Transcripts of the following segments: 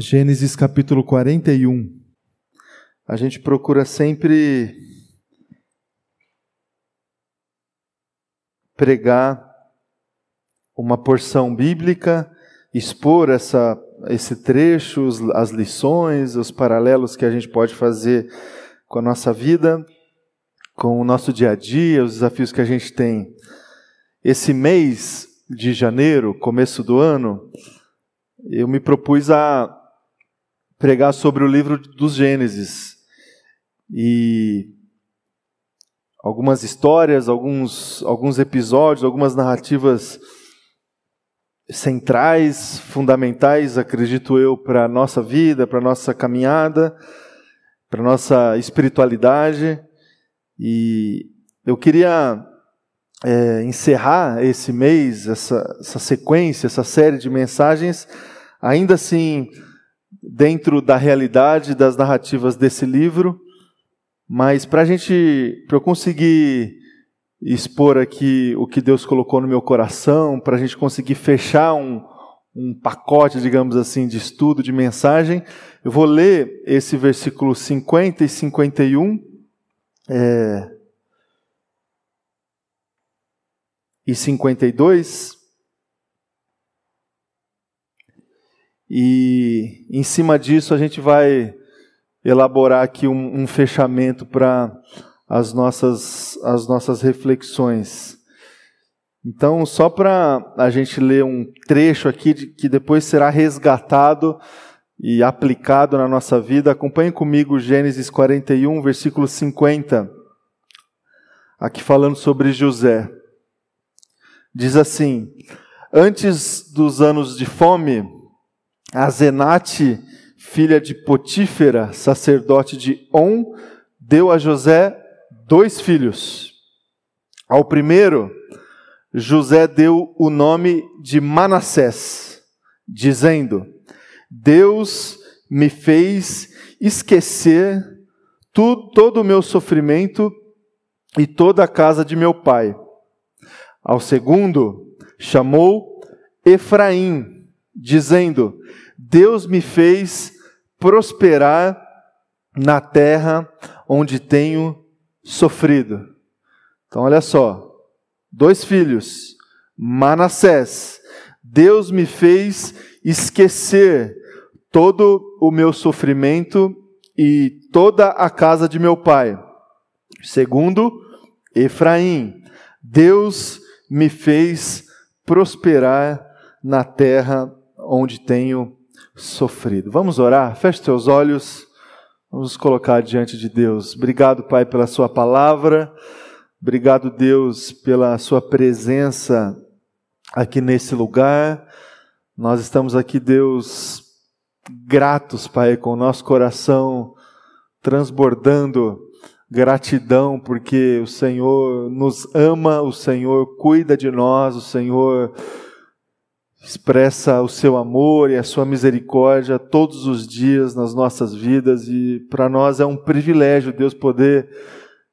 Gênesis capítulo 41. A gente procura sempre pregar uma porção bíblica, expor essa, esse trecho, as lições, os paralelos que a gente pode fazer com a nossa vida, com o nosso dia a dia, os desafios que a gente tem. Esse mês de janeiro, começo do ano, eu me propus a pregar sobre o livro dos Gênesis. E algumas histórias, alguns, alguns episódios, algumas narrativas centrais, fundamentais, acredito eu, para a nossa vida, para a nossa caminhada, para a nossa espiritualidade. E eu queria é, encerrar esse mês, essa, essa sequência, essa série de mensagens, ainda assim dentro da realidade das narrativas desse livro, mas para a gente, para eu conseguir expor aqui o que Deus colocou no meu coração, para a gente conseguir fechar um, um pacote, digamos assim, de estudo, de mensagem, eu vou ler esse versículo 50 e 51. É, e 52, E em cima disso a gente vai elaborar aqui um, um fechamento para as nossas, as nossas reflexões. Então, só para a gente ler um trecho aqui de, que depois será resgatado e aplicado na nossa vida, acompanhe comigo Gênesis 41, versículo 50, aqui falando sobre José. Diz assim: Antes dos anos de fome, a Zenate, filha de Potífera, sacerdote de On, deu a José dois filhos. Ao primeiro, José deu o nome de Manassés, dizendo: Deus me fez esquecer todo o meu sofrimento e toda a casa de meu pai. Ao segundo, chamou Efraim, dizendo: Deus me fez prosperar na terra onde tenho sofrido. Então, olha só: dois filhos, Manassés. Deus me fez esquecer todo o meu sofrimento e toda a casa de meu pai. Segundo, Efraim. Deus me fez prosperar na terra onde tenho sofrido. Vamos orar? Feche seus olhos. Vamos colocar diante de Deus. Obrigado, Pai, pela Sua palavra. Obrigado, Deus, pela Sua presença aqui nesse lugar. Nós estamos aqui, Deus, gratos, Pai, com o nosso coração transbordando gratidão, porque o Senhor nos ama, o Senhor cuida de nós, o Senhor expressa o seu amor e a sua misericórdia todos os dias nas nossas vidas e para nós é um privilégio, Deus, poder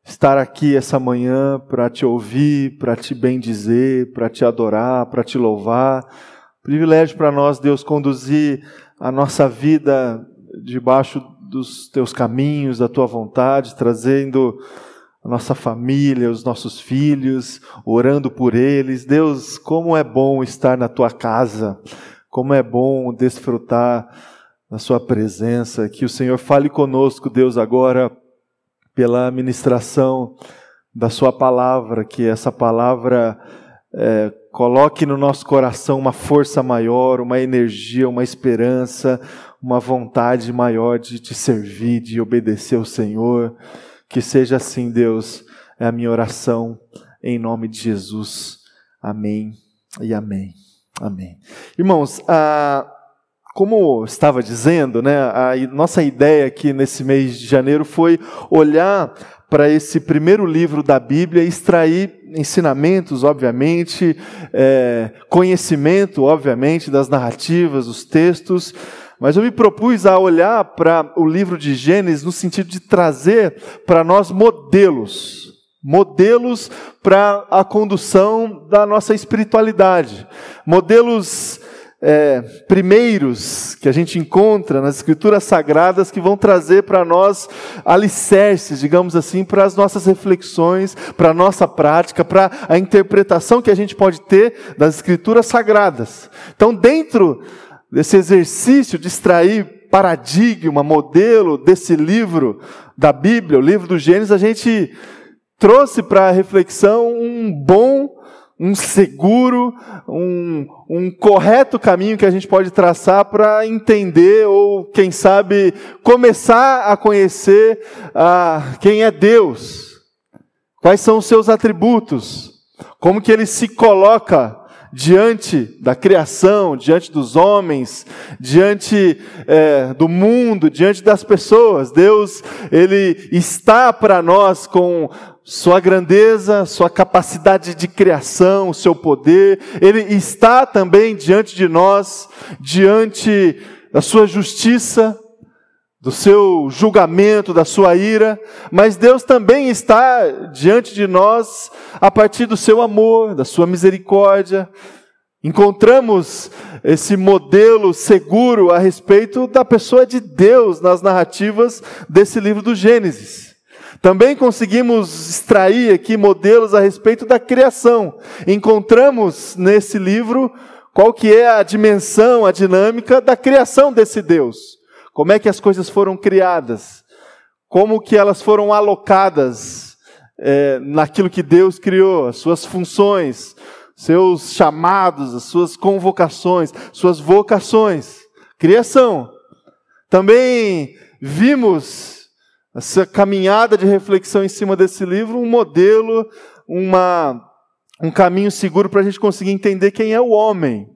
estar aqui essa manhã para te ouvir, para te bendizer, para te adorar, para te louvar. Privilégio para nós, Deus, conduzir a nossa vida debaixo dos teus caminhos, da tua vontade, trazendo a nossa família, os nossos filhos, orando por eles. Deus, como é bom estar na tua casa, como é bom desfrutar da sua presença. Que o Senhor fale conosco, Deus, agora, pela ministração da sua palavra, que essa palavra é, coloque no nosso coração uma força maior, uma energia, uma esperança, uma vontade maior de te servir, de obedecer ao Senhor. Que seja assim, Deus, é a minha oração, em nome de Jesus. Amém e amém. Amém. Irmãos, ah, como estava dizendo, né, a nossa ideia aqui nesse mês de janeiro foi olhar para esse primeiro livro da Bíblia e extrair ensinamentos, obviamente, é, conhecimento, obviamente, das narrativas, dos textos, mas eu me propus a olhar para o livro de Gênesis no sentido de trazer para nós modelos, modelos para a condução da nossa espiritualidade, modelos é, primeiros que a gente encontra nas Escrituras Sagradas que vão trazer para nós alicerces, digamos assim, para as nossas reflexões, para a nossa prática, para a interpretação que a gente pode ter das Escrituras Sagradas. Então, dentro desse exercício de extrair paradigma, modelo desse livro da Bíblia, o livro do Gênesis, a gente trouxe para a reflexão um bom um seguro, um, um correto caminho que a gente pode traçar para entender ou, quem sabe, começar a conhecer ah, quem é Deus, quais são os seus atributos, como que ele se coloca diante da criação, diante dos homens, diante é, do mundo, diante das pessoas. Deus, Ele está para nós com sua grandeza, sua capacidade de criação, seu poder, ele está também diante de nós, diante da sua justiça, do seu julgamento, da sua ira, mas Deus também está diante de nós a partir do seu amor, da sua misericórdia. Encontramos esse modelo seguro a respeito da pessoa de Deus nas narrativas desse livro do Gênesis. Também conseguimos extrair aqui modelos a respeito da criação. Encontramos nesse livro qual que é a dimensão, a dinâmica da criação desse Deus. Como é que as coisas foram criadas? Como que elas foram alocadas é, naquilo que Deus criou, as suas funções, seus chamados, as suas convocações, suas vocações. Criação. Também vimos essa caminhada de reflexão em cima desse livro, um modelo, uma, um caminho seguro para a gente conseguir entender quem é o homem.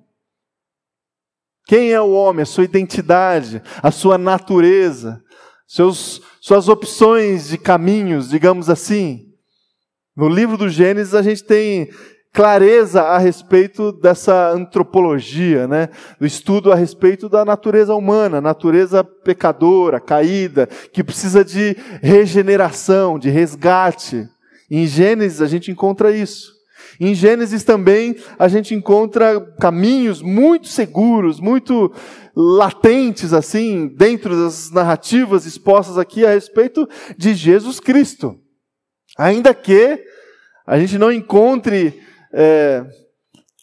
Quem é o homem, a sua identidade, a sua natureza, seus, suas opções de caminhos, digamos assim. No livro do Gênesis, a gente tem clareza a respeito dessa antropologia, né? do estudo a respeito da natureza humana, natureza pecadora, caída, que precisa de regeneração, de resgate. Em Gênesis a gente encontra isso. Em Gênesis também a gente encontra caminhos muito seguros, muito latentes assim, dentro das narrativas expostas aqui a respeito de Jesus Cristo. Ainda que a gente não encontre é,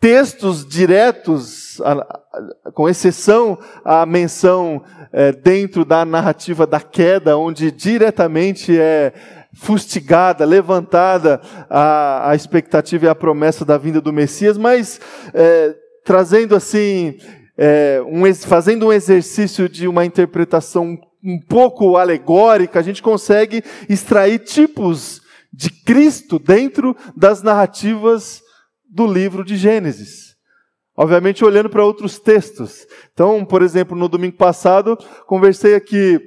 textos diretos, a, a, com exceção à menção é, dentro da narrativa da queda, onde diretamente é fustigada, levantada a, a expectativa e a promessa da vinda do Messias, mas é, trazendo assim, é, um, fazendo um exercício de uma interpretação um pouco alegórica, a gente consegue extrair tipos de Cristo dentro das narrativas do livro de Gênesis. Obviamente, olhando para outros textos. Então, por exemplo, no domingo passado, conversei aqui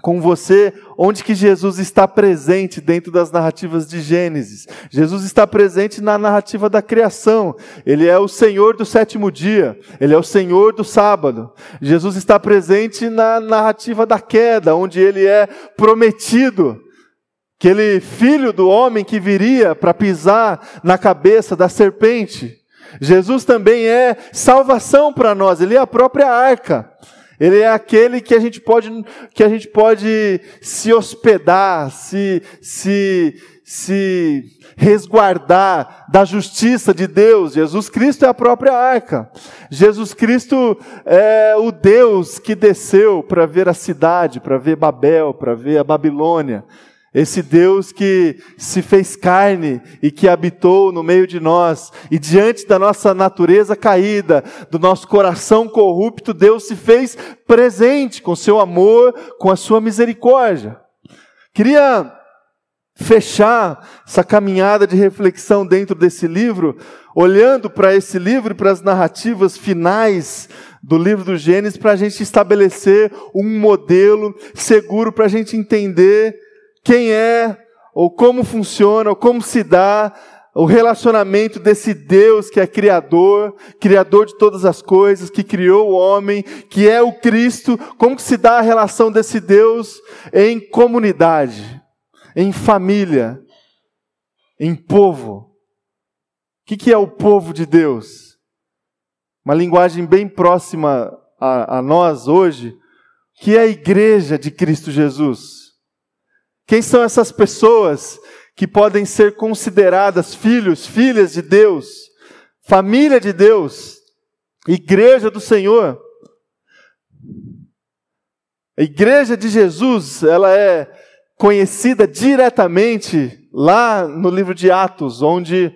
com você onde que Jesus está presente dentro das narrativas de Gênesis. Jesus está presente na narrativa da criação. Ele é o Senhor do sétimo dia, ele é o Senhor do sábado. Jesus está presente na narrativa da queda, onde ele é prometido aquele filho do homem que viria para pisar na cabeça da serpente. Jesus também é salvação para nós, ele é a própria arca. Ele é aquele que a gente pode, que a gente pode se hospedar, se, se, se resguardar da justiça de Deus. Jesus Cristo é a própria arca. Jesus Cristo é o Deus que desceu para ver a cidade, para ver Babel, para ver a Babilônia. Esse Deus que se fez carne e que habitou no meio de nós, e diante da nossa natureza caída, do nosso coração corrupto, Deus se fez presente com seu amor, com a sua misericórdia. Queria fechar essa caminhada de reflexão dentro desse livro, olhando para esse livro e para as narrativas finais do livro do Gênesis, para a gente estabelecer um modelo seguro para a gente entender quem é, ou como funciona, ou como se dá o relacionamento desse Deus que é Criador, Criador de todas as coisas, que criou o homem, que é o Cristo, como que se dá a relação desse Deus em comunidade, em família, em povo. O que, que é o povo de Deus? uma linguagem bem próxima a, a nós hoje, que é a igreja de Cristo Jesus. Quem são essas pessoas que podem ser consideradas filhos, filhas de Deus, família de Deus, igreja do Senhor? A igreja de Jesus, ela é conhecida diretamente lá no livro de Atos, onde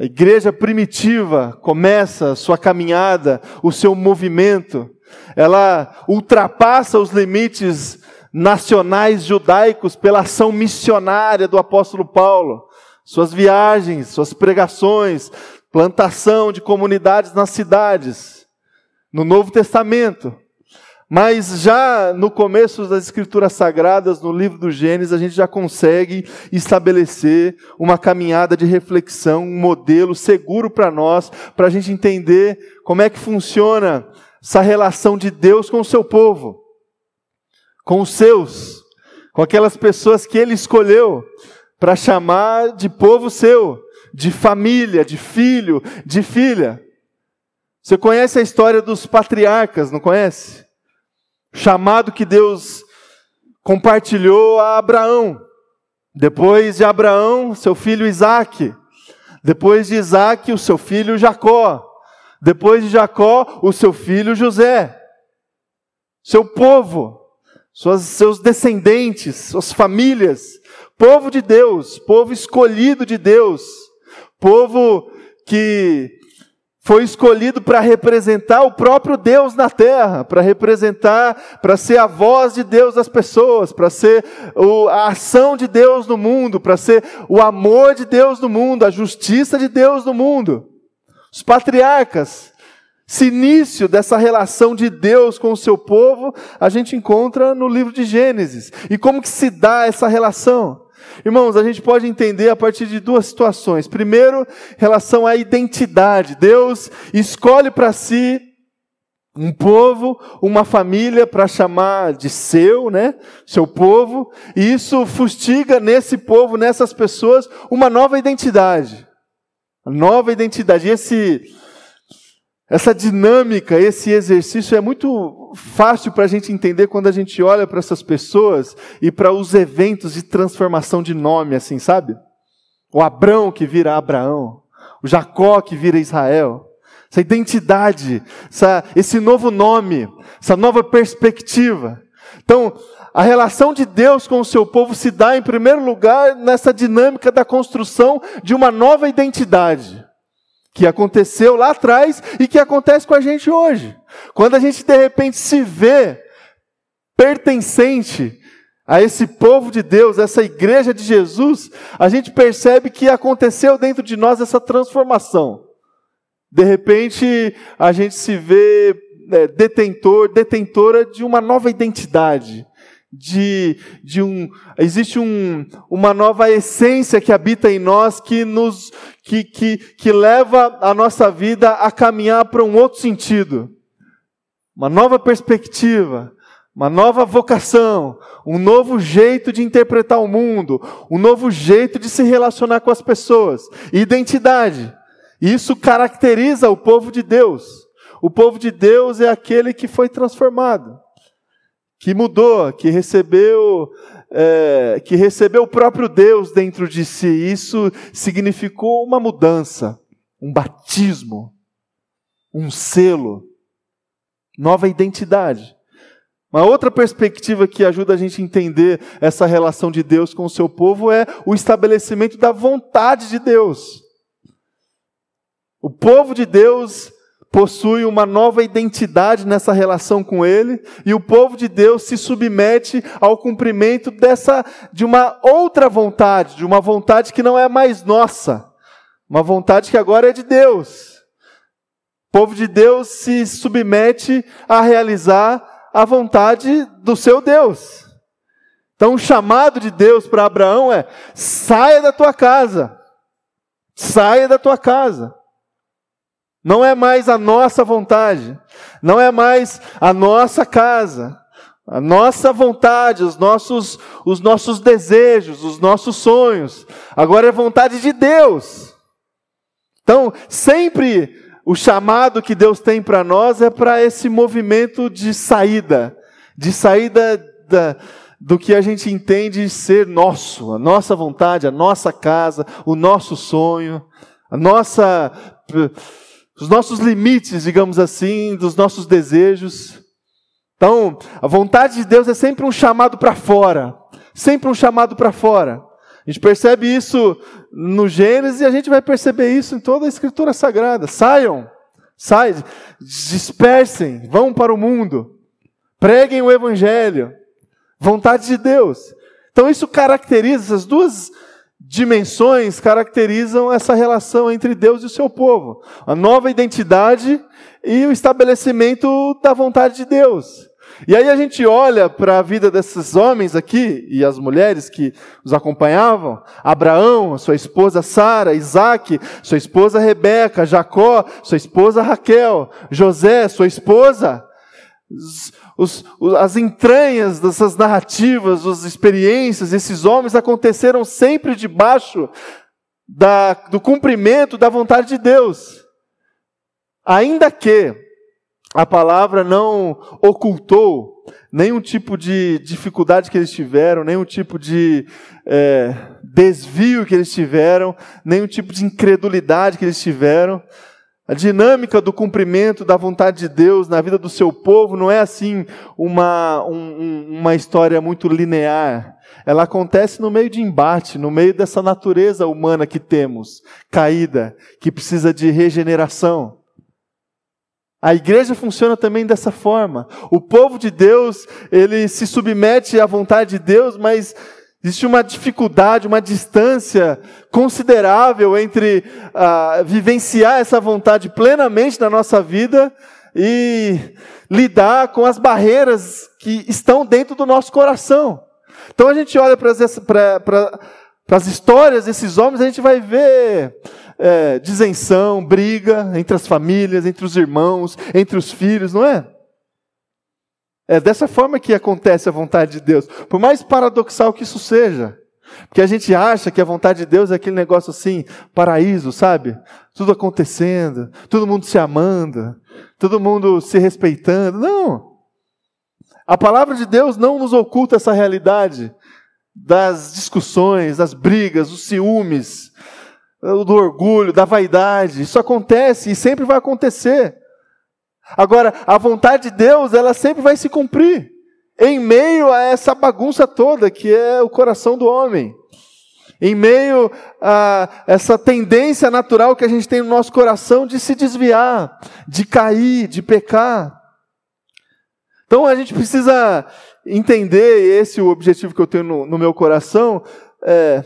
a igreja primitiva começa sua caminhada, o seu movimento. Ela ultrapassa os limites nacionais judaicos pela ação missionária do apóstolo Paulo. Suas viagens, suas pregações, plantação de comunidades nas cidades. No Novo Testamento, mas já no começo das Escrituras Sagradas, no livro do Gênesis, a gente já consegue estabelecer uma caminhada de reflexão, um modelo seguro para nós, para a gente entender como é que funciona essa relação de Deus com o seu povo, com os seus, com aquelas pessoas que ele escolheu para chamar de povo seu, de família, de filho, de filha. Você conhece a história dos patriarcas, não conhece? chamado que Deus compartilhou a Abraão. Depois de Abraão, seu filho Isaac. Depois de Isaac, o seu filho Jacó. Depois de Jacó, o seu filho José. Seu povo, suas, seus descendentes, suas famílias. Povo de Deus, povo escolhido de Deus. Povo que foi escolhido para representar o próprio Deus na terra, para representar, para ser a voz de Deus das pessoas, para ser o, a ação de Deus no mundo, para ser o amor de Deus no mundo, a justiça de Deus no mundo. Os patriarcas, esse início dessa relação de Deus com o seu povo, a gente encontra no livro de Gênesis. E como que se dá essa relação? Irmãos, a gente pode entender a partir de duas situações. Primeiro, relação à identidade. Deus escolhe para si um povo, uma família para chamar de seu, né? Seu povo, e isso fustiga nesse povo, nessas pessoas, uma nova identidade. Nova identidade. E esse essa dinâmica, esse exercício é muito fácil para a gente entender quando a gente olha para essas pessoas e para os eventos de transformação de nome, assim, sabe? O Abrão que vira Abraão, o Jacó que vira Israel. Essa identidade, essa, esse novo nome, essa nova perspectiva. Então, a relação de Deus com o seu povo se dá, em primeiro lugar, nessa dinâmica da construção de uma nova identidade que aconteceu lá atrás e que acontece com a gente hoje. Quando a gente de repente se vê pertencente a esse povo de Deus, essa igreja de Jesus, a gente percebe que aconteceu dentro de nós essa transformação. De repente, a gente se vê é, detentor, detentora de uma nova identidade, de, de um, existe um, uma nova essência que habita em nós que nos, que, que, que leva a nossa vida a caminhar para um outro sentido. Uma nova perspectiva, uma nova vocação, um novo jeito de interpretar o mundo, um novo jeito de se relacionar com as pessoas. Identidade. Isso caracteriza o povo de Deus. O povo de Deus é aquele que foi transformado que mudou, que recebeu, é, que recebeu o próprio Deus dentro de si. Isso significou uma mudança, um batismo, um selo, nova identidade. Uma outra perspectiva que ajuda a gente a entender essa relação de Deus com o seu povo é o estabelecimento da vontade de Deus. O povo de Deus possui uma nova identidade nessa relação com ele, e o povo de Deus se submete ao cumprimento dessa de uma outra vontade, de uma vontade que não é mais nossa, uma vontade que agora é de Deus. O povo de Deus se submete a realizar a vontade do seu Deus. Então, o chamado de Deus para Abraão é: saia da tua casa, saia da tua casa. Não é mais a nossa vontade, não é mais a nossa casa, a nossa vontade, os nossos, os nossos desejos, os nossos sonhos. Agora é vontade de Deus. Então, sempre o chamado que Deus tem para nós é para esse movimento de saída, de saída da, do que a gente entende ser nosso, a nossa vontade, a nossa casa, o nosso sonho, a nossa, os nossos limites, digamos assim, dos nossos desejos. Então, a vontade de Deus é sempre um chamado para fora, sempre um chamado para fora. A gente percebe isso no Gênesis e a gente vai perceber isso em toda a Escritura Sagrada. Saiam, saiam, dispersem, vão para o mundo, preguem o Evangelho, vontade de Deus. Então isso caracteriza, essas duas dimensões caracterizam essa relação entre Deus e o seu povo. A nova identidade e o estabelecimento da vontade de Deus. E aí a gente olha para a vida desses homens aqui e as mulheres que os acompanhavam: Abraão, sua esposa Sara, Isaac, sua esposa Rebeca, Jacó, sua esposa Raquel, José, sua esposa. Os, os, as entranhas dessas narrativas, as experiências, esses homens aconteceram sempre debaixo da, do cumprimento da vontade de Deus. Ainda que a palavra não ocultou nenhum tipo de dificuldade que eles tiveram, nenhum tipo de é, desvio que eles tiveram, nenhum tipo de incredulidade que eles tiveram. A dinâmica do cumprimento da vontade de Deus na vida do seu povo não é assim uma, um, uma história muito linear. Ela acontece no meio de embate, no meio dessa natureza humana que temos, caída, que precisa de regeneração. A igreja funciona também dessa forma. O povo de Deus, ele se submete à vontade de Deus, mas existe uma dificuldade, uma distância considerável entre uh, vivenciar essa vontade plenamente na nossa vida e lidar com as barreiras que estão dentro do nosso coração. Então a gente olha para as histórias desses homens, a gente vai ver é, disenção, briga entre as famílias, entre os irmãos, entre os filhos, não é? É dessa forma que acontece a vontade de Deus. Por mais paradoxal que isso seja. Porque a gente acha que a vontade de Deus é aquele negócio assim, paraíso, sabe? Tudo acontecendo, todo mundo se amando, todo mundo se respeitando. Não! A palavra de Deus não nos oculta essa realidade das discussões, das brigas, dos ciúmes, do orgulho, da vaidade. Isso acontece e sempre vai acontecer. Agora, a vontade de Deus, ela sempre vai se cumprir em meio a essa bagunça toda que é o coração do homem. Em meio a essa tendência natural que a gente tem no nosso coração de se desviar, de cair, de pecar. Então a gente precisa entender, esse é o objetivo que eu tenho no, no meu coração, é,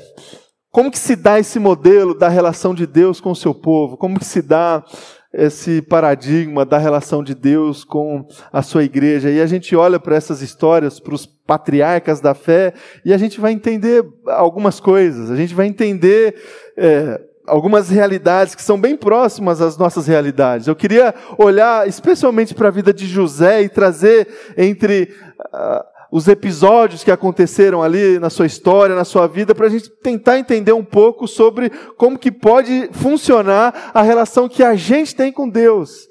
como que se dá esse modelo da relação de Deus com o seu povo? Como que se dá esse paradigma da relação de Deus com a sua igreja? E a gente olha para essas histórias, para os patriarcas da fé, e a gente vai entender algumas coisas. A gente vai entender é, algumas realidades que são bem próximas às nossas realidades. Eu queria olhar especialmente para a vida de José e trazer entre uh, os episódios que aconteceram ali na sua história, na sua vida, para a gente tentar entender um pouco sobre como que pode funcionar a relação que a gente tem com Deus,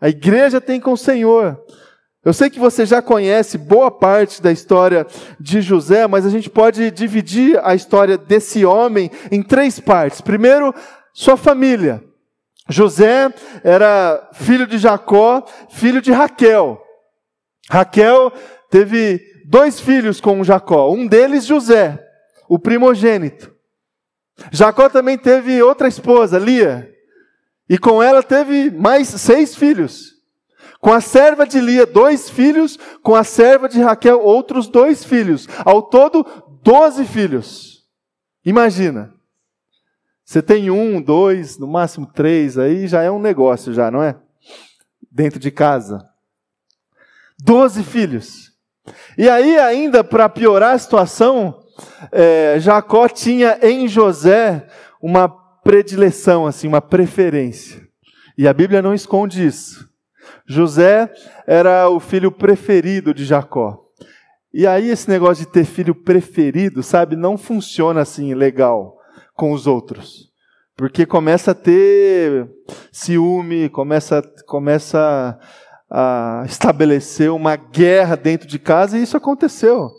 a igreja tem com o Senhor. Eu sei que você já conhece boa parte da história de José, mas a gente pode dividir a história desse homem em três partes. Primeiro, sua família. José era filho de Jacó, filho de Raquel. Raquel teve dois filhos com Jacó, um deles José, o primogênito. Jacó também teve outra esposa, Lia, e com ela teve mais seis filhos. Com a serva de Lia, dois filhos, com a serva de Raquel, outros dois filhos. Ao todo, doze filhos. Imagina. Você tem um, dois, no máximo três, aí já é um negócio, já, não é? Dentro de casa. Doze filhos. E aí, ainda para piorar a situação, é, Jacó tinha em José uma predileção, assim, uma preferência. E a Bíblia não esconde isso. José era o filho preferido de Jacó. E aí esse negócio de ter filho preferido, sabe, não funciona assim legal com os outros. porque começa a ter ciúme, começa, começa a estabelecer uma guerra dentro de casa, e isso aconteceu.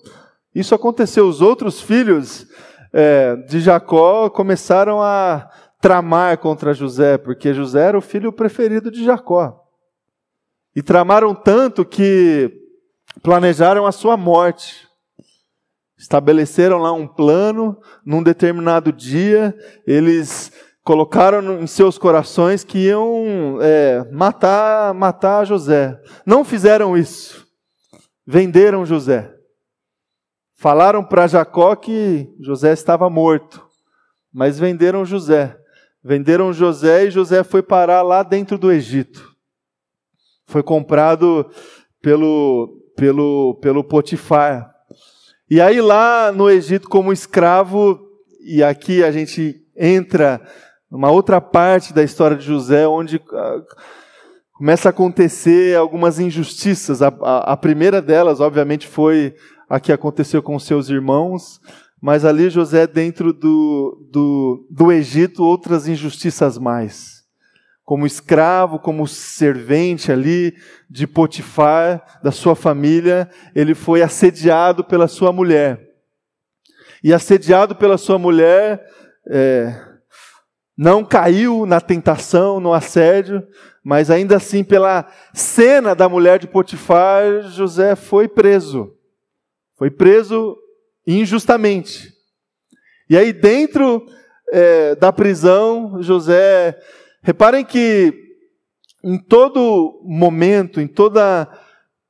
Isso aconteceu. Os outros filhos é, de Jacó começaram a tramar contra José, porque José era o filho preferido de Jacó. E tramaram tanto que planejaram a sua morte. Estabeleceram lá um plano, num determinado dia, eles colocaram em seus corações que iam é, matar, matar José. Não fizeram isso. Venderam José. Falaram para Jacó que José estava morto, mas venderam José. Venderam José e José foi parar lá dentro do Egito. Foi comprado pelo, pelo, pelo Potifar. E aí, lá no Egito, como escravo, e aqui a gente entra numa outra parte da história de José, onde uh, começa a acontecer algumas injustiças. A, a, a primeira delas, obviamente, foi a que aconteceu com seus irmãos, mas ali José, dentro do, do, do Egito, outras injustiças mais. Como escravo, como servente ali de Potifar, da sua família, ele foi assediado pela sua mulher. E assediado pela sua mulher, é, não caiu na tentação, no assédio, mas ainda assim, pela cena da mulher de Potifar, José foi preso. Foi preso injustamente. E aí, dentro é, da prisão, José. Reparem que em todo momento, em toda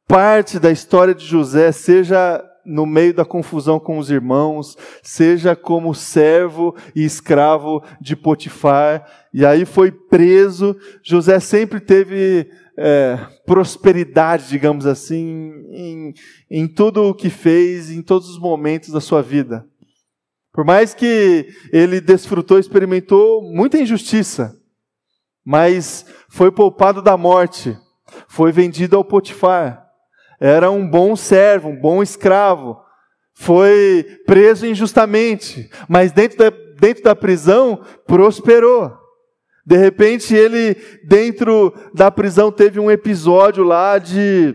parte da história de José, seja no meio da confusão com os irmãos, seja como servo e escravo de Potifar, e aí foi preso. José sempre teve é, prosperidade, digamos assim, em, em tudo o que fez, em todos os momentos da sua vida. Por mais que ele desfrutou, experimentou muita injustiça, mas foi poupado da morte, foi vendido ao Potifar, era um bom servo, um bom escravo, foi preso injustamente, mas dentro da, dentro da prisão prosperou. De repente, ele, dentro da prisão, teve um episódio lá de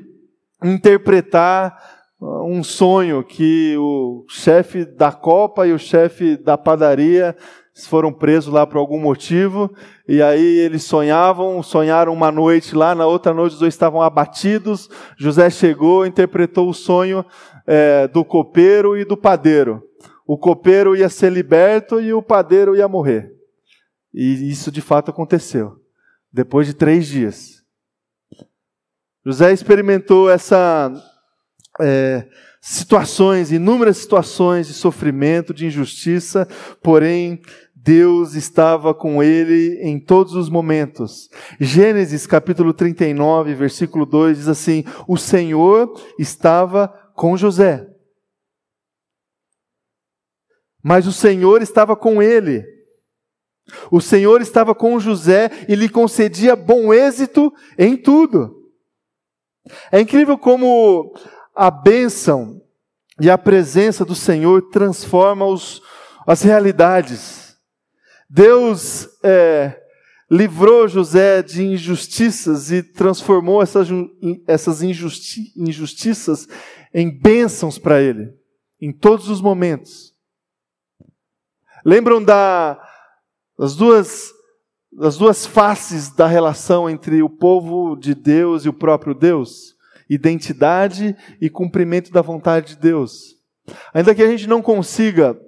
interpretar uh, um sonho que o chefe da copa e o chefe da padaria foram presos lá por algum motivo, e aí eles sonhavam, sonharam uma noite lá, na outra noite os dois estavam abatidos, José chegou, interpretou o sonho é, do copeiro e do padeiro. O copeiro ia ser liberto e o padeiro ia morrer. E isso de fato aconteceu. Depois de três dias. José experimentou essa é, situações, inúmeras situações de sofrimento, de injustiça, porém Deus estava com ele em todos os momentos. Gênesis capítulo 39, versículo 2 diz assim: O Senhor estava com José. Mas o Senhor estava com ele o Senhor estava com José e lhe concedia bom êxito em tudo. É incrível como a bênção e a presença do Senhor transforma os, as realidades. Deus é, livrou José de injustiças e transformou essas, essas injusti, injustiças em bênçãos para ele, em todos os momentos. Lembram da as duas, as duas faces da relação entre o povo de Deus e o próprio Deus: identidade e cumprimento da vontade de Deus. Ainda que a gente não consiga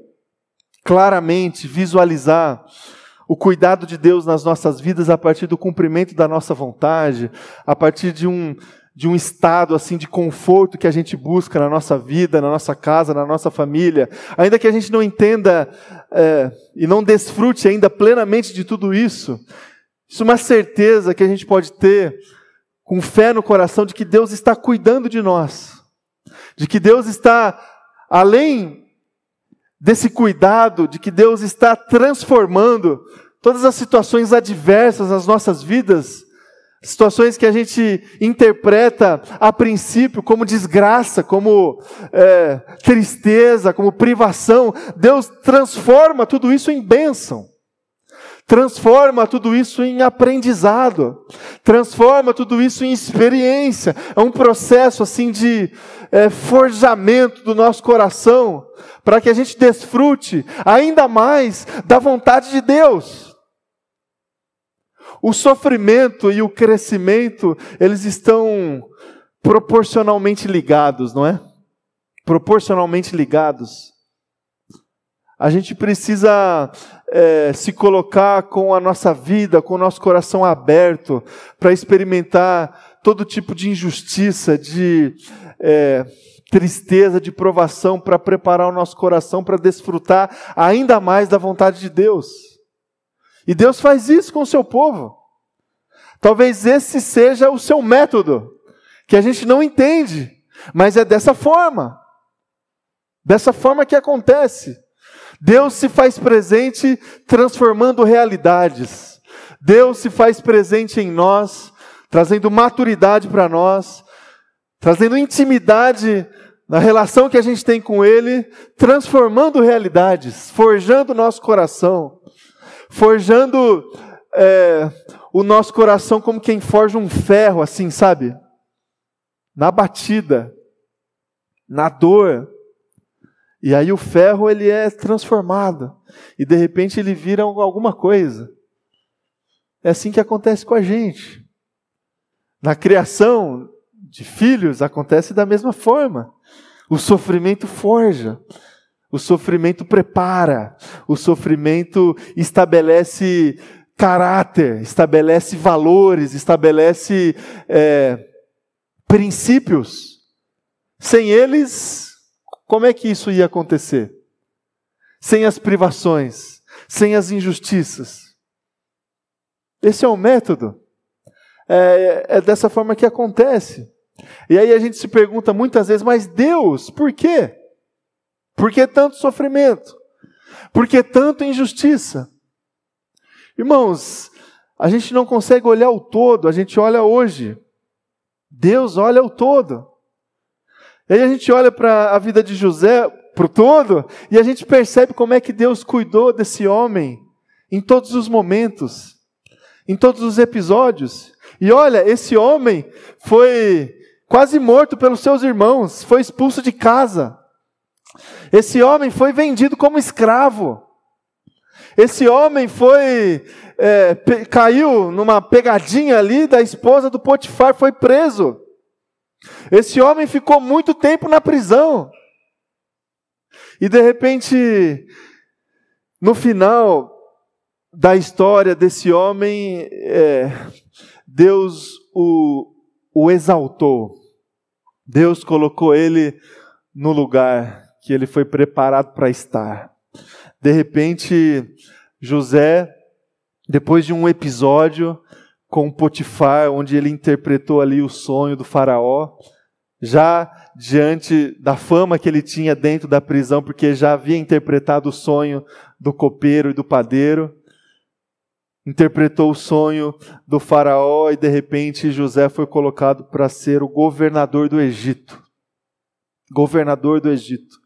claramente visualizar o cuidado de Deus nas nossas vidas a partir do cumprimento da nossa vontade, a partir de um, de um estado assim de conforto que a gente busca na nossa vida, na nossa casa, na nossa família, ainda que a gente não entenda é, e não desfrute ainda plenamente de tudo isso, isso é uma certeza que a gente pode ter com fé no coração de que Deus está cuidando de nós, de que Deus está além desse cuidado, de que Deus está transformando todas as situações adversas nas nossas vidas Situações que a gente interpreta a princípio como desgraça, como é, tristeza, como privação. Deus transforma tudo isso em bênção. Transforma tudo isso em aprendizado, transforma tudo isso em experiência. É um processo assim de é, forjamento do nosso coração, para que a gente desfrute ainda mais da vontade de Deus. O sofrimento e o crescimento, eles estão proporcionalmente ligados, não é? Proporcionalmente ligados. A gente precisa é, se colocar com a nossa vida, com o nosso coração aberto, para experimentar todo tipo de injustiça, de é, tristeza, de provação, para preparar o nosso coração para desfrutar ainda mais da vontade de Deus. E Deus faz isso com o seu povo. Talvez esse seja o seu método, que a gente não entende, mas é dessa forma. Dessa forma que acontece. Deus se faz presente transformando realidades. Deus se faz presente em nós, trazendo maturidade para nós, trazendo intimidade na relação que a gente tem com Ele, transformando realidades, forjando nosso coração, forjando é, o nosso coração como quem forja um ferro, assim, sabe? Na batida, na dor, e aí o ferro ele é transformado e de repente ele vira alguma coisa. É assim que acontece com a gente. Na criação de filhos acontece da mesma forma. O sofrimento forja, o sofrimento prepara, o sofrimento estabelece caráter, estabelece valores, estabelece é, princípios. Sem eles, como é que isso ia acontecer? Sem as privações, sem as injustiças. Esse é o método. É, é dessa forma que acontece. E aí a gente se pergunta muitas vezes, mas Deus, por quê? Por que tanto sofrimento? Por que tanta injustiça? Irmãos, a gente não consegue olhar o todo, a gente olha hoje. Deus olha o todo. E aí a gente olha para a vida de José, para o todo, e a gente percebe como é que Deus cuidou desse homem em todos os momentos, em todos os episódios. E olha, esse homem foi quase morto pelos seus irmãos, foi expulso de casa. Esse homem foi vendido como escravo. Esse homem foi é, caiu numa pegadinha ali da esposa do Potifar, foi preso. Esse homem ficou muito tempo na prisão. E de repente, no final da história desse homem, é, Deus o, o exaltou. Deus colocou ele no lugar que ele foi preparado para estar. De repente, José, depois de um episódio, com Potifar, onde ele interpretou ali o sonho do faraó, já diante da fama que ele tinha dentro da prisão, porque já havia interpretado o sonho do copeiro e do padeiro, interpretou o sonho do faraó e de repente José foi colocado para ser o governador do Egito. Governador do Egito.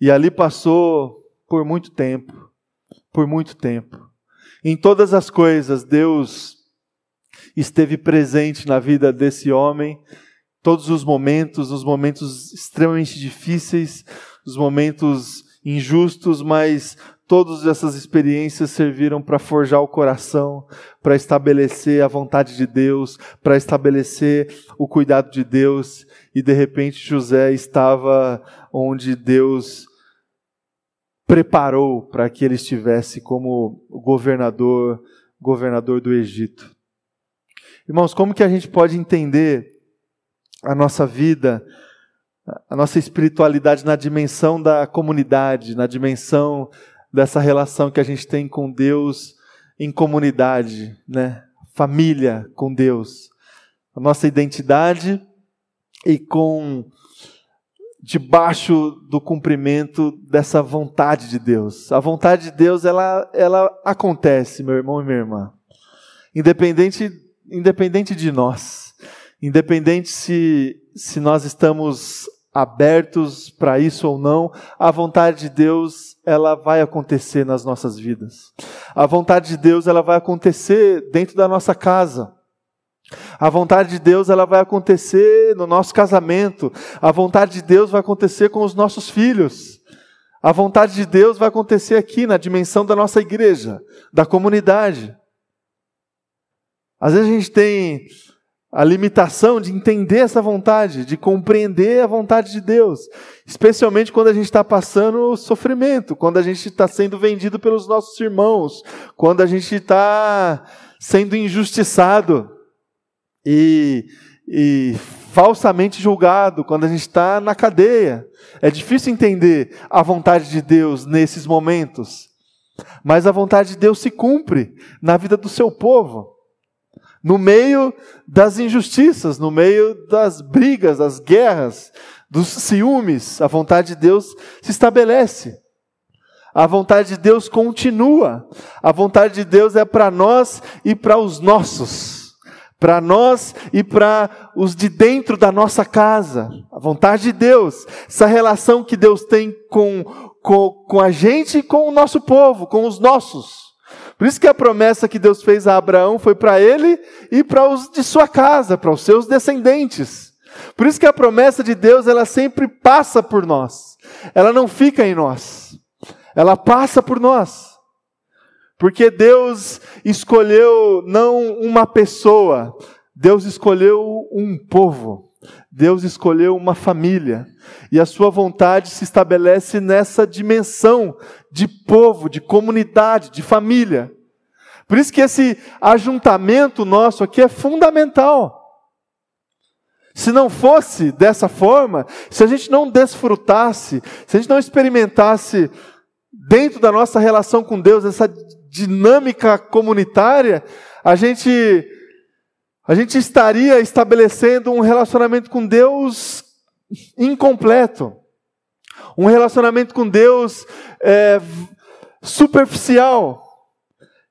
E ali passou por muito tempo, por muito tempo. Em todas as coisas, Deus esteve presente na vida desse homem, todos os momentos, os momentos extremamente difíceis, os momentos injustos, mas todas essas experiências serviram para forjar o coração, para estabelecer a vontade de Deus, para estabelecer o cuidado de Deus, e de repente José estava onde Deus preparou para que ele estivesse como governador, governador do Egito. Irmãos, como que a gente pode entender a nossa vida, a nossa espiritualidade na dimensão da comunidade, na dimensão dessa relação que a gente tem com Deus em comunidade, né? Família com Deus. A nossa identidade e com debaixo do cumprimento dessa vontade de Deus. A vontade de Deus, ela, ela acontece, meu irmão e minha irmã. Independente independente de nós, independente se, se nós estamos abertos para isso ou não, a vontade de Deus, ela vai acontecer nas nossas vidas. A vontade de Deus ela vai acontecer dentro da nossa casa. A vontade de Deus ela vai acontecer no nosso casamento. A vontade de Deus vai acontecer com os nossos filhos. A vontade de Deus vai acontecer aqui na dimensão da nossa igreja, da comunidade. Às vezes a gente tem a limitação de entender essa vontade, de compreender a vontade de Deus, especialmente quando a gente está passando sofrimento, quando a gente está sendo vendido pelos nossos irmãos, quando a gente está sendo injustiçado e, e falsamente julgado, quando a gente está na cadeia. É difícil entender a vontade de Deus nesses momentos, mas a vontade de Deus se cumpre na vida do seu povo no meio das injustiças, no meio das brigas, das guerras, dos ciúmes, a vontade de Deus se estabelece. A vontade de Deus continua. A vontade de Deus é para nós e para os nossos. Para nós e para os de dentro da nossa casa. A vontade de Deus. Essa relação que Deus tem com, com, com a gente e com o nosso povo, com os nossos. Por isso que a promessa que Deus fez a Abraão foi para ele e para os de sua casa, para os seus descendentes. Por isso que a promessa de Deus, ela sempre passa por nós. Ela não fica em nós. Ela passa por nós. Porque Deus escolheu não uma pessoa, Deus escolheu um povo. Deus escolheu uma família. E a sua vontade se estabelece nessa dimensão de povo, de comunidade, de família. Por isso que esse ajuntamento nosso aqui é fundamental. Se não fosse dessa forma, se a gente não desfrutasse, se a gente não experimentasse dentro da nossa relação com Deus essa dinâmica comunitária, a gente a gente estaria estabelecendo um relacionamento com Deus incompleto. Um relacionamento com Deus é, superficial.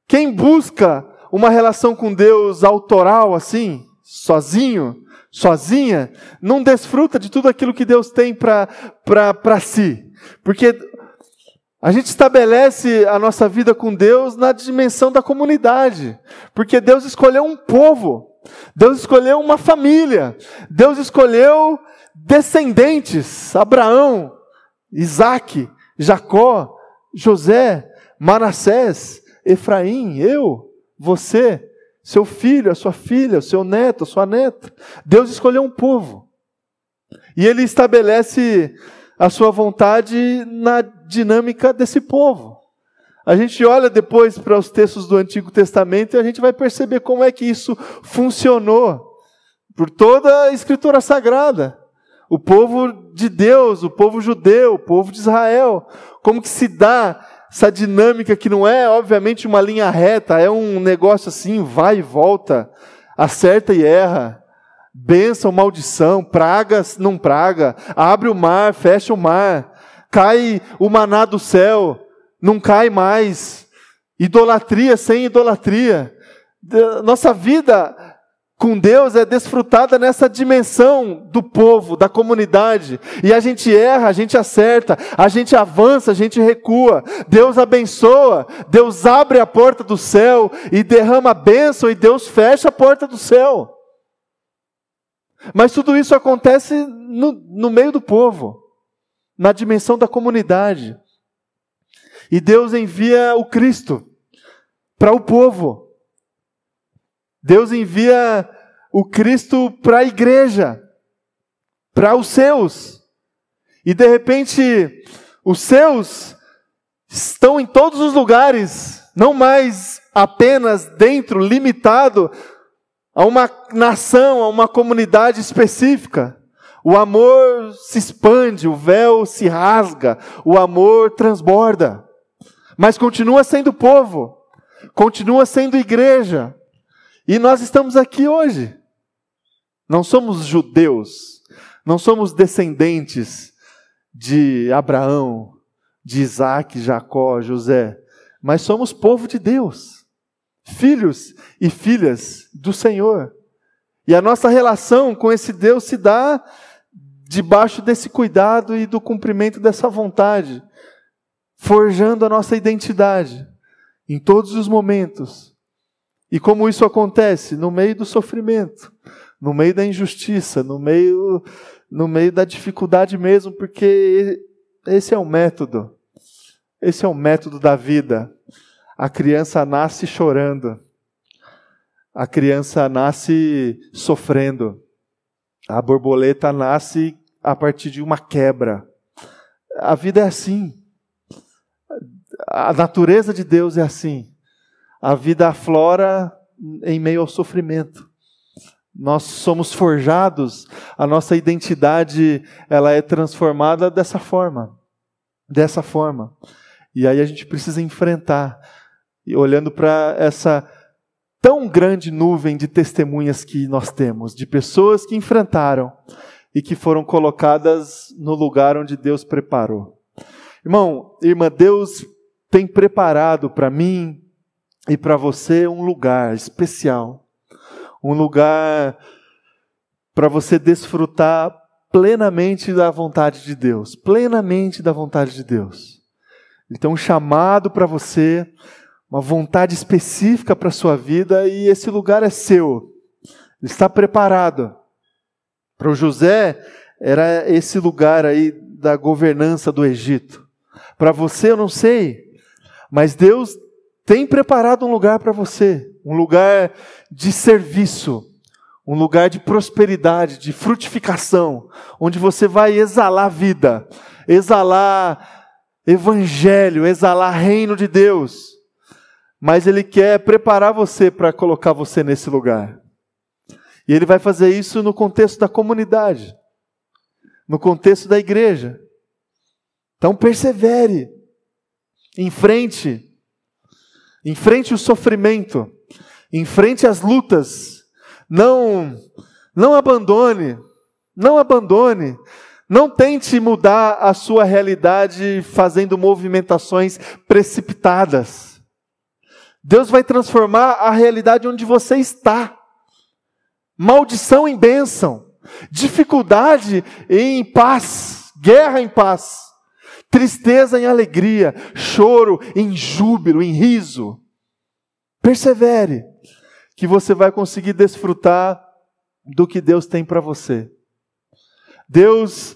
Quem busca uma relação com Deus autoral assim, sozinho, sozinha, não desfruta de tudo aquilo que Deus tem para si. Porque a gente estabelece a nossa vida com Deus na dimensão da comunidade. Porque Deus escolheu um povo, Deus escolheu uma família, Deus escolheu descendentes: Abraão, Isaac, Jacó, José, Manassés, Efraim, eu, você, seu filho, a sua filha, o seu neto, a sua neta. Deus escolheu um povo. E ele estabelece a sua vontade na dinâmica desse povo. A gente olha depois para os textos do Antigo Testamento e a gente vai perceber como é que isso funcionou por toda a Escritura Sagrada o povo de Deus, o povo judeu, o povo de Israel. Como que se dá essa dinâmica que não é, obviamente, uma linha reta, é um negócio assim, vai e volta, acerta e erra. Bênção, maldição, pragas, não praga, abre o mar, fecha o mar, cai o maná do céu, não cai mais, idolatria sem idolatria. Nossa vida com Deus é desfrutada nessa dimensão do povo, da comunidade. E a gente erra, a gente acerta, a gente avança, a gente recua. Deus abençoa, Deus abre a porta do céu e derrama a bênção, e Deus fecha a porta do céu. Mas tudo isso acontece no, no meio do povo, na dimensão da comunidade. E Deus envia o Cristo para o povo. Deus envia o Cristo para a igreja, para os seus. E de repente, os seus estão em todos os lugares, não mais apenas dentro, limitado a uma nação, a uma comunidade específica. O amor se expande, o véu se rasga, o amor transborda. Mas continua sendo povo, continua sendo igreja. E nós estamos aqui hoje. Não somos judeus, não somos descendentes de Abraão, de Isaac, Jacó, José, mas somos povo de Deus, filhos e filhas do Senhor. E a nossa relação com esse Deus se dá debaixo desse cuidado e do cumprimento dessa vontade, forjando a nossa identidade em todos os momentos. E como isso acontece? No meio do sofrimento, no meio da injustiça, no meio, no meio da dificuldade mesmo, porque esse é o método. Esse é o método da vida. A criança nasce chorando. A criança nasce sofrendo. A borboleta nasce a partir de uma quebra. A vida é assim. A natureza de Deus é assim. A vida aflora em meio ao sofrimento. Nós somos forjados, a nossa identidade ela é transformada dessa forma. Dessa forma. E aí a gente precisa enfrentar, e olhando para essa tão grande nuvem de testemunhas que nós temos, de pessoas que enfrentaram e que foram colocadas no lugar onde Deus preparou. Irmão, irmã, Deus tem preparado para mim e para você um lugar especial, um lugar para você desfrutar plenamente da vontade de Deus, plenamente da vontade de Deus. Então, um chamado para você uma vontade específica para a sua vida e esse lugar é seu. Ele está preparado. Para o José, era esse lugar aí da governança do Egito. Para você, eu não sei, mas Deus tem preparado um lugar para você, um lugar de serviço, um lugar de prosperidade, de frutificação, onde você vai exalar vida, exalar evangelho, exalar reino de Deus mas Ele quer preparar você para colocar você nesse lugar. E Ele vai fazer isso no contexto da comunidade, no contexto da igreja. Então persevere, enfrente, enfrente o sofrimento, enfrente as lutas, não, não abandone, não abandone. Não tente mudar a sua realidade fazendo movimentações precipitadas. Deus vai transformar a realidade onde você está. Maldição em bênção, dificuldade em paz, guerra em paz, tristeza em alegria, choro em júbilo, em riso. Persevere, que você vai conseguir desfrutar do que Deus tem para você. Deus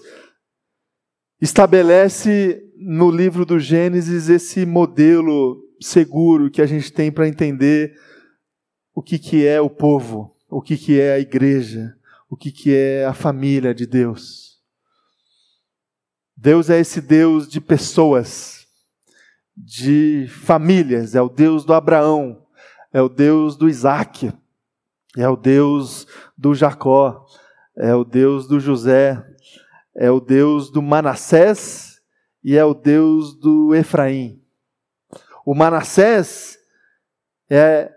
estabelece no livro do Gênesis esse modelo seguro que a gente tem para entender o que, que é o povo, o que, que é a igreja, o que, que é a família de Deus. Deus é esse Deus de pessoas, de famílias, é o Deus do Abraão, é o Deus do Isaac, é o Deus do Jacó, é o Deus do José, é o Deus do Manassés e é o Deus do Efraim. O Manassés é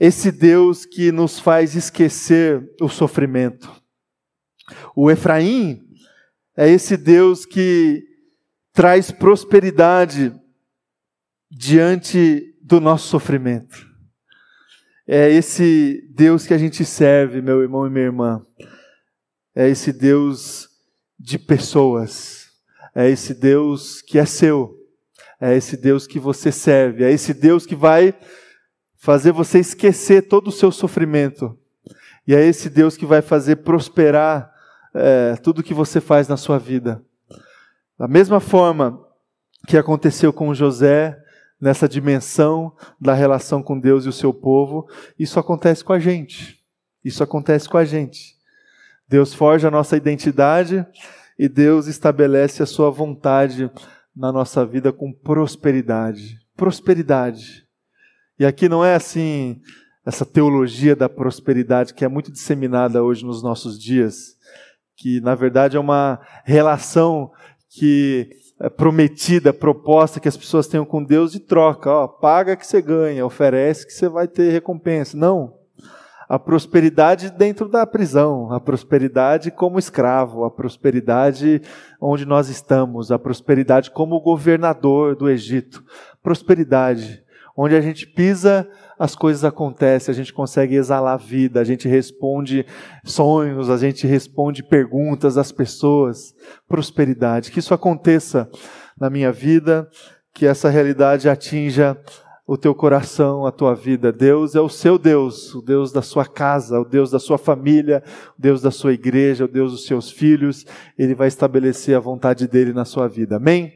esse Deus que nos faz esquecer o sofrimento. O Efraim é esse Deus que traz prosperidade diante do nosso sofrimento. É esse Deus que a gente serve, meu irmão e minha irmã. É esse Deus de pessoas. É esse Deus que é seu. É esse Deus que você serve, é esse Deus que vai fazer você esquecer todo o seu sofrimento. E é esse Deus que vai fazer prosperar é, tudo que você faz na sua vida. Da mesma forma que aconteceu com José, nessa dimensão da relação com Deus e o seu povo, isso acontece com a gente. Isso acontece com a gente. Deus forja a nossa identidade e Deus estabelece a sua vontade na nossa vida com prosperidade. Prosperidade. E aqui não é assim, essa teologia da prosperidade que é muito disseminada hoje nos nossos dias, que na verdade é uma relação que é prometida, proposta que as pessoas tenham com Deus de troca. Ó, paga que você ganha, oferece que você vai ter recompensa. Não a prosperidade dentro da prisão, a prosperidade como escravo, a prosperidade onde nós estamos, a prosperidade como governador do Egito. Prosperidade, onde a gente pisa, as coisas acontecem, a gente consegue exalar vida, a gente responde sonhos, a gente responde perguntas das pessoas. Prosperidade, que isso aconteça na minha vida, que essa realidade atinja o teu coração, a tua vida. Deus é o seu Deus, o Deus da sua casa, o Deus da sua família, o Deus da sua igreja, o Deus dos seus filhos. Ele vai estabelecer a vontade dele na sua vida. Amém?